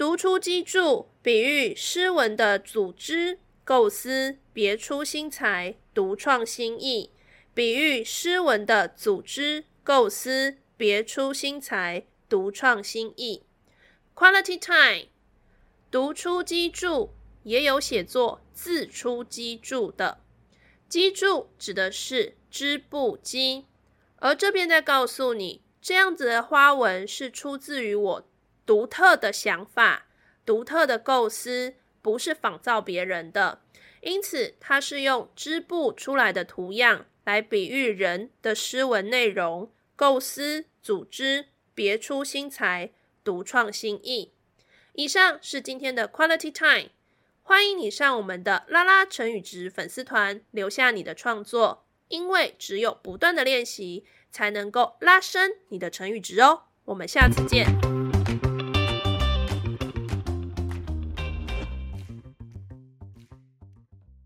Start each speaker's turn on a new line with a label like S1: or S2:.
S1: 独出机杼，比喻诗文的组织构思别出心裁，独创新意。比喻诗文的组织构思别出心裁，独创新意。Quality time，独出机杼也有写作自出机杼的。机杼指的是织布机，而这边在告诉你，这样子的花纹是出自于我独特的想法、独特的构思，不是仿造别人的。因此，它是用织布出来的图样来比喻人的诗文内容、构思、组织，别出心裁，独创新意。以上是今天的 Quality Time。欢迎你上我们的拉拉成语值粉丝团，留下你的创作，因为只有不断的练习，才能够拉升你的成语值哦。我们下次见。